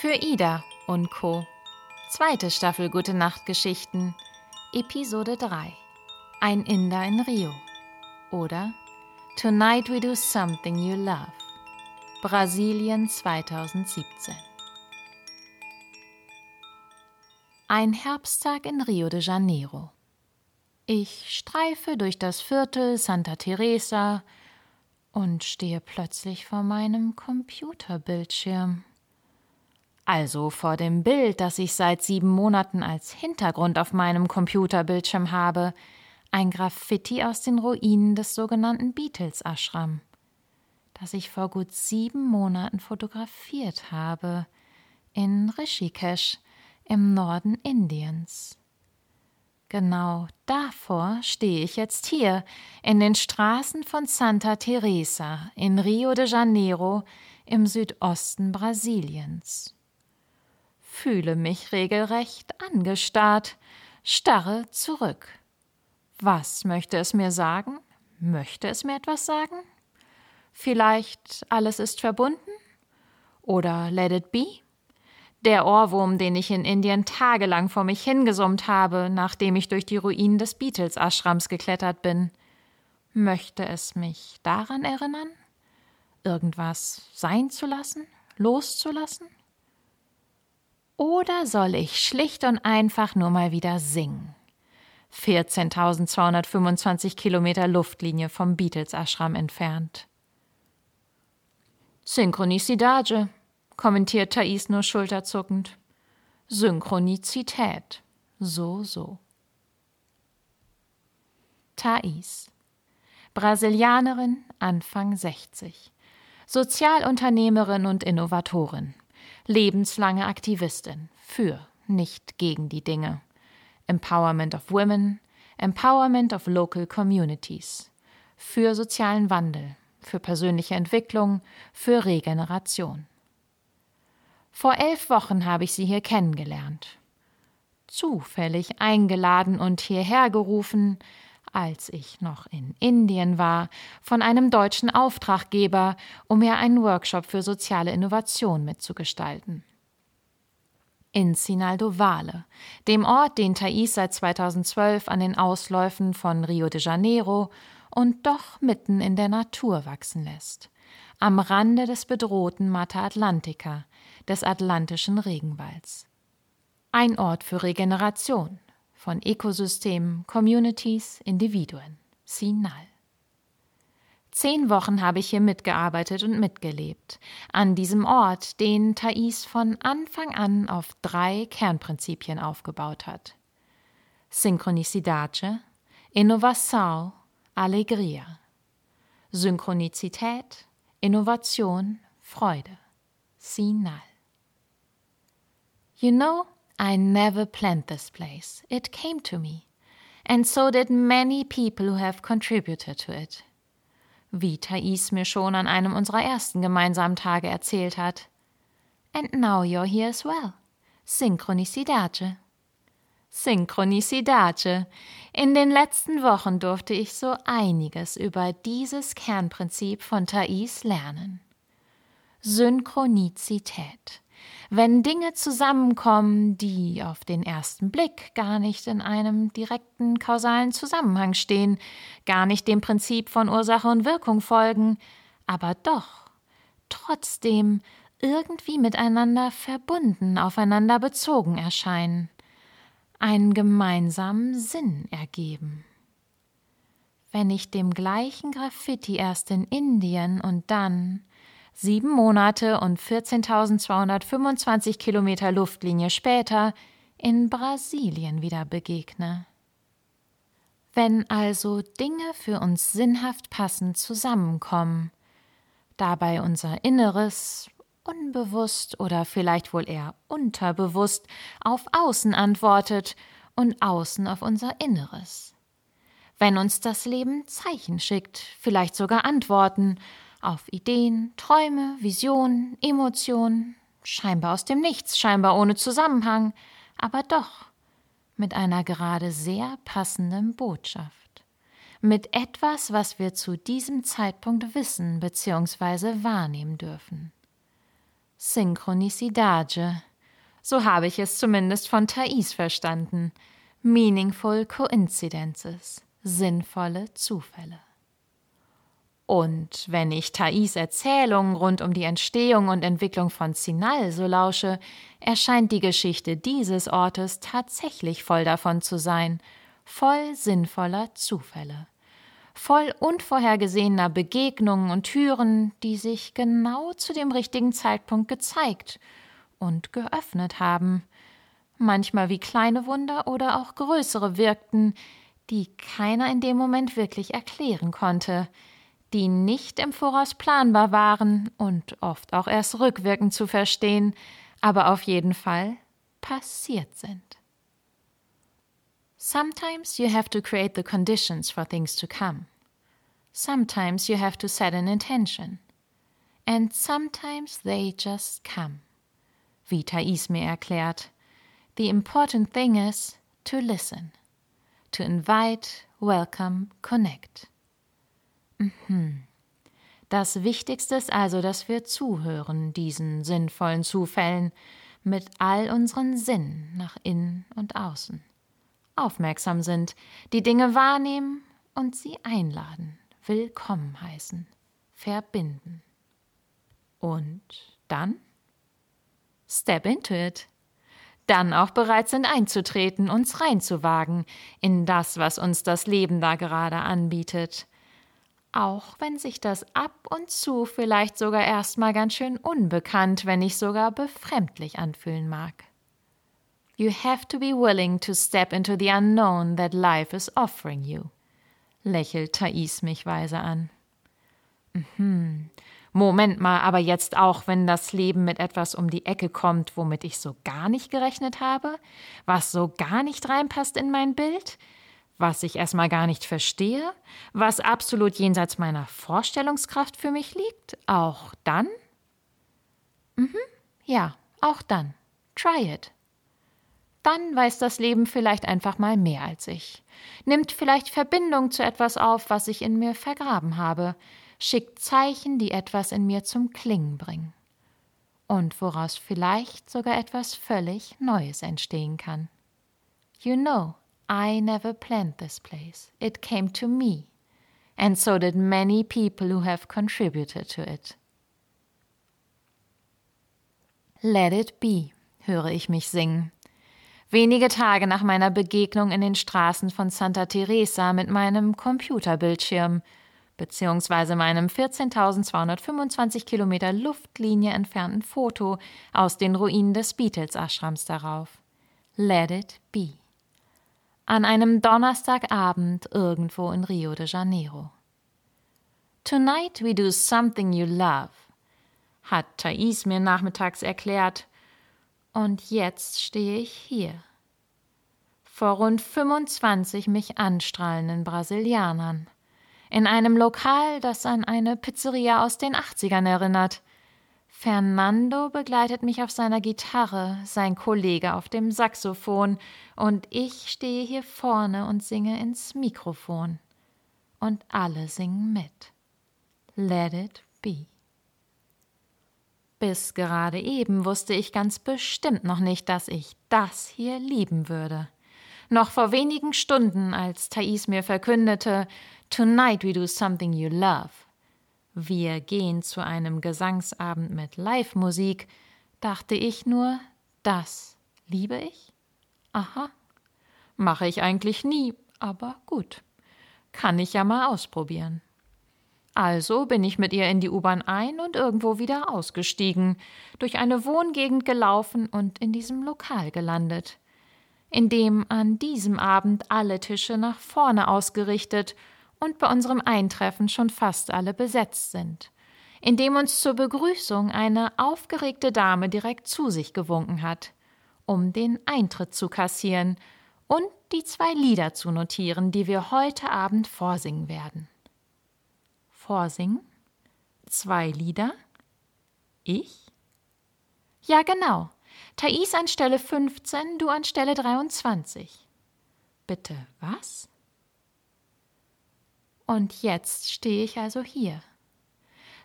Für Ida und Co. Zweite Staffel Gute Nacht Geschichten. Episode 3. Ein Inder in Rio. Oder Tonight We Do Something You Love. Brasilien 2017. Ein Herbsttag in Rio de Janeiro. Ich streife durch das Viertel Santa Teresa und stehe plötzlich vor meinem Computerbildschirm. Also vor dem Bild, das ich seit sieben Monaten als Hintergrund auf meinem Computerbildschirm habe, ein Graffiti aus den Ruinen des sogenannten Beatles Ashram, das ich vor gut sieben Monaten fotografiert habe, in Rishikesh im Norden Indiens. Genau davor stehe ich jetzt hier, in den Straßen von Santa Teresa in Rio de Janeiro im Südosten Brasiliens. Fühle mich regelrecht angestarrt, starre zurück. Was möchte es mir sagen? Möchte es mir etwas sagen? Vielleicht alles ist verbunden? Oder let it be? Der Ohrwurm, den ich in Indien tagelang vor mich hingesummt habe, nachdem ich durch die Ruinen des Beatles-Ashrams geklettert bin. Möchte es mich daran erinnern? Irgendwas sein zu lassen? Loszulassen? Oder soll ich schlicht und einfach nur mal wieder singen? 14.225 Kilometer Luftlinie vom Beatles-Ashram entfernt. Synchronicitade, kommentiert Thais nur schulterzuckend. Synchronizität. So, so. Thais. Brasilianerin, Anfang 60. Sozialunternehmerin und Innovatorin. Lebenslange Aktivistin. Für, nicht gegen die Dinge. Empowerment of Women. Empowerment of Local Communities. Für sozialen Wandel. Für persönliche Entwicklung. Für Regeneration. Vor elf Wochen habe ich sie hier kennengelernt. Zufällig eingeladen und hierher gerufen, als ich noch in Indien war, von einem deutschen Auftraggeber, um mir einen Workshop für soziale Innovation mitzugestalten. In Sinaldo Vale, dem Ort, den Thais seit 2012 an den Ausläufen von Rio de Janeiro und doch mitten in der Natur wachsen lässt, am Rande des bedrohten Mata Atlantica, des atlantischen Regenwalds. Ein Ort für Regeneration von Ökosystemen, Communities, Individuen. Sinal. Zehn Wochen habe ich hier mitgearbeitet und mitgelebt. An diesem Ort, den Thais von Anfang an auf drei Kernprinzipien aufgebaut hat. Synchronicidace, Innovação, Alegria. Synchronizität, Innovation, Freude. Sinal. You know, I never planned this place. It came to me. And so did many people who have contributed to it. Wie Thais mir schon an einem unserer ersten gemeinsamen Tage erzählt hat. And now you're here as well. Synchronicidace. Synchronicidace. In den letzten Wochen durfte ich so einiges über dieses Kernprinzip von Thais lernen. Synchronizität wenn Dinge zusammenkommen, die auf den ersten Blick gar nicht in einem direkten kausalen Zusammenhang stehen, gar nicht dem Prinzip von Ursache und Wirkung folgen, aber doch trotzdem irgendwie miteinander verbunden, aufeinander bezogen erscheinen, einen gemeinsamen Sinn ergeben. Wenn ich dem gleichen Graffiti erst in Indien und dann sieben Monate und 14.225 Kilometer Luftlinie später in Brasilien wieder begegne. Wenn also Dinge für uns sinnhaft passend zusammenkommen, dabei unser Inneres unbewusst oder vielleicht wohl eher unterbewusst auf Außen antwortet und Außen auf unser Inneres. Wenn uns das Leben Zeichen schickt, vielleicht sogar Antworten, auf Ideen, Träume, Visionen, Emotionen, scheinbar aus dem Nichts, scheinbar ohne Zusammenhang, aber doch mit einer gerade sehr passenden Botschaft. Mit etwas, was wir zu diesem Zeitpunkt wissen bzw. wahrnehmen dürfen. Synchronicidade. So habe ich es zumindest von Thais verstanden. Meaningful Coincidences. Sinnvolle Zufälle. Und wenn ich Thais Erzählungen rund um die Entstehung und Entwicklung von Zinal so lausche, erscheint die Geschichte dieses Ortes tatsächlich voll davon zu sein, voll sinnvoller Zufälle, voll unvorhergesehener Begegnungen und Türen, die sich genau zu dem richtigen Zeitpunkt gezeigt und geöffnet haben, manchmal wie kleine Wunder oder auch größere wirkten, die keiner in dem Moment wirklich erklären konnte, die nicht im Voraus planbar waren und oft auch erst rückwirkend zu verstehen, aber auf jeden Fall passiert sind. Sometimes you have to create the conditions for things to come. Sometimes you have to set an intention. And sometimes they just come. Wie Thais mir erklärt, the important thing is to listen, to invite, welcome, connect. Mhm. Das Wichtigste ist also, dass wir zuhören, diesen sinnvollen Zufällen, mit all unseren Sinnen nach innen und außen. Aufmerksam sind, die Dinge wahrnehmen und sie einladen, willkommen heißen, verbinden. Und dann? Step into it. Dann auch bereit sind einzutreten, uns reinzuwagen in das, was uns das Leben da gerade anbietet auch wenn sich das ab und zu vielleicht sogar erstmal ganz schön unbekannt, wenn nicht sogar befremdlich anfühlen mag. You have to be willing to step into the unknown that life is offering you, lächelt Thais mich weise an. Mhm. Moment mal, aber jetzt auch, wenn das Leben mit etwas um die Ecke kommt, womit ich so gar nicht gerechnet habe, was so gar nicht reinpasst in mein Bild, was ich erstmal gar nicht verstehe, was absolut jenseits meiner Vorstellungskraft für mich liegt, auch dann? Mhm, ja, auch dann. Try it. Dann weiß das Leben vielleicht einfach mal mehr als ich, nimmt vielleicht Verbindung zu etwas auf, was ich in mir vergraben habe, schickt Zeichen, die etwas in mir zum Klingen bringen und woraus vielleicht sogar etwas völlig Neues entstehen kann. You know, I never planned this place. It came to me. And so did many people who have contributed to it. Let it be, höre ich mich singen. Wenige Tage nach meiner Begegnung in den Straßen von Santa Teresa mit meinem Computerbildschirm beziehungsweise meinem 14.225 Kilometer Luftlinie entfernten Foto aus den Ruinen des Beatles-Ashrams darauf. Let it be an einem Donnerstagabend irgendwo in Rio de Janeiro. Tonight we do something you love, hat Thais mir nachmittags erklärt, und jetzt stehe ich hier. Vor rund 25 mich anstrahlenden Brasilianern. In einem Lokal, das an eine Pizzeria aus den 80ern erinnert. Fernando begleitet mich auf seiner Gitarre, sein Kollege auf dem Saxophon, und ich stehe hier vorne und singe ins Mikrofon. Und alle singen mit. Let it be. Bis gerade eben wusste ich ganz bestimmt noch nicht, dass ich das hier lieben würde. Noch vor wenigen Stunden, als Thais mir verkündete, Tonight we do something you love, wir gehen zu einem Gesangsabend mit Live-Musik, dachte ich nur, das liebe ich? Aha. Mache ich eigentlich nie, aber gut. Kann ich ja mal ausprobieren. Also bin ich mit ihr in die U-Bahn ein und irgendwo wieder ausgestiegen, durch eine Wohngegend gelaufen und in diesem Lokal gelandet, in dem an diesem Abend alle Tische nach vorne ausgerichtet und bei unserem Eintreffen schon fast alle besetzt sind, indem uns zur Begrüßung eine aufgeregte Dame direkt zu sich gewunken hat, um den Eintritt zu kassieren und die zwei Lieder zu notieren, die wir heute Abend vorsingen werden. Vorsingen? Zwei Lieder? Ich? Ja, genau. Thais an Stelle 15, du an Stelle 23. Bitte, was? Und jetzt stehe ich also hier.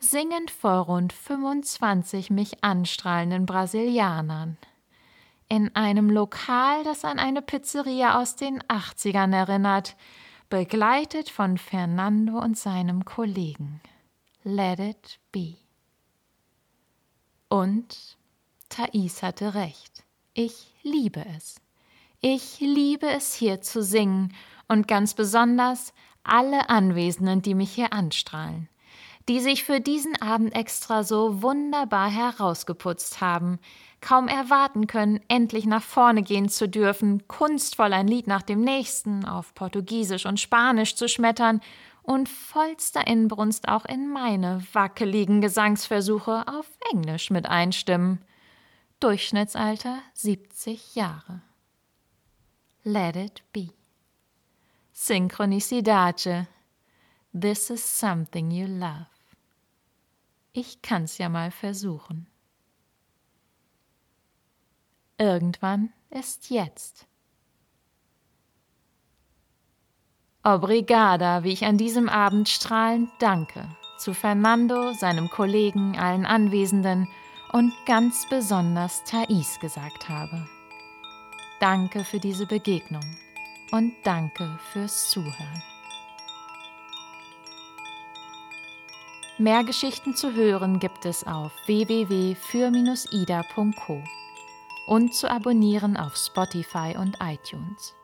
singend vor rund 25 mich anstrahlenden Brasilianern. In einem Lokal, das an eine Pizzeria aus den 80ern erinnert, begleitet von Fernando und seinem Kollegen. Let it be. Und Thais hatte recht. Ich liebe es. Ich liebe es hier zu singen und ganz besonders alle Anwesenden, die mich hier anstrahlen, die sich für diesen Abend extra so wunderbar herausgeputzt haben, kaum erwarten können, endlich nach vorne gehen zu dürfen, kunstvoll ein Lied nach dem nächsten auf Portugiesisch und Spanisch zu schmettern und vollster Inbrunst auch in meine wackeligen Gesangsversuche auf Englisch mit einstimmen. Durchschnittsalter 70 Jahre. Let it be. Synchronicidace. This is something you love. Ich kann's ja mal versuchen. Irgendwann ist jetzt. Obrigada, wie ich an diesem Abend strahlend danke. Zu Fernando, seinem Kollegen, allen Anwesenden und ganz besonders Thais gesagt habe. Danke für diese Begegnung und danke fürs Zuhören. Mehr Geschichten zu hören gibt es auf www.für-ida.co und zu abonnieren auf Spotify und iTunes.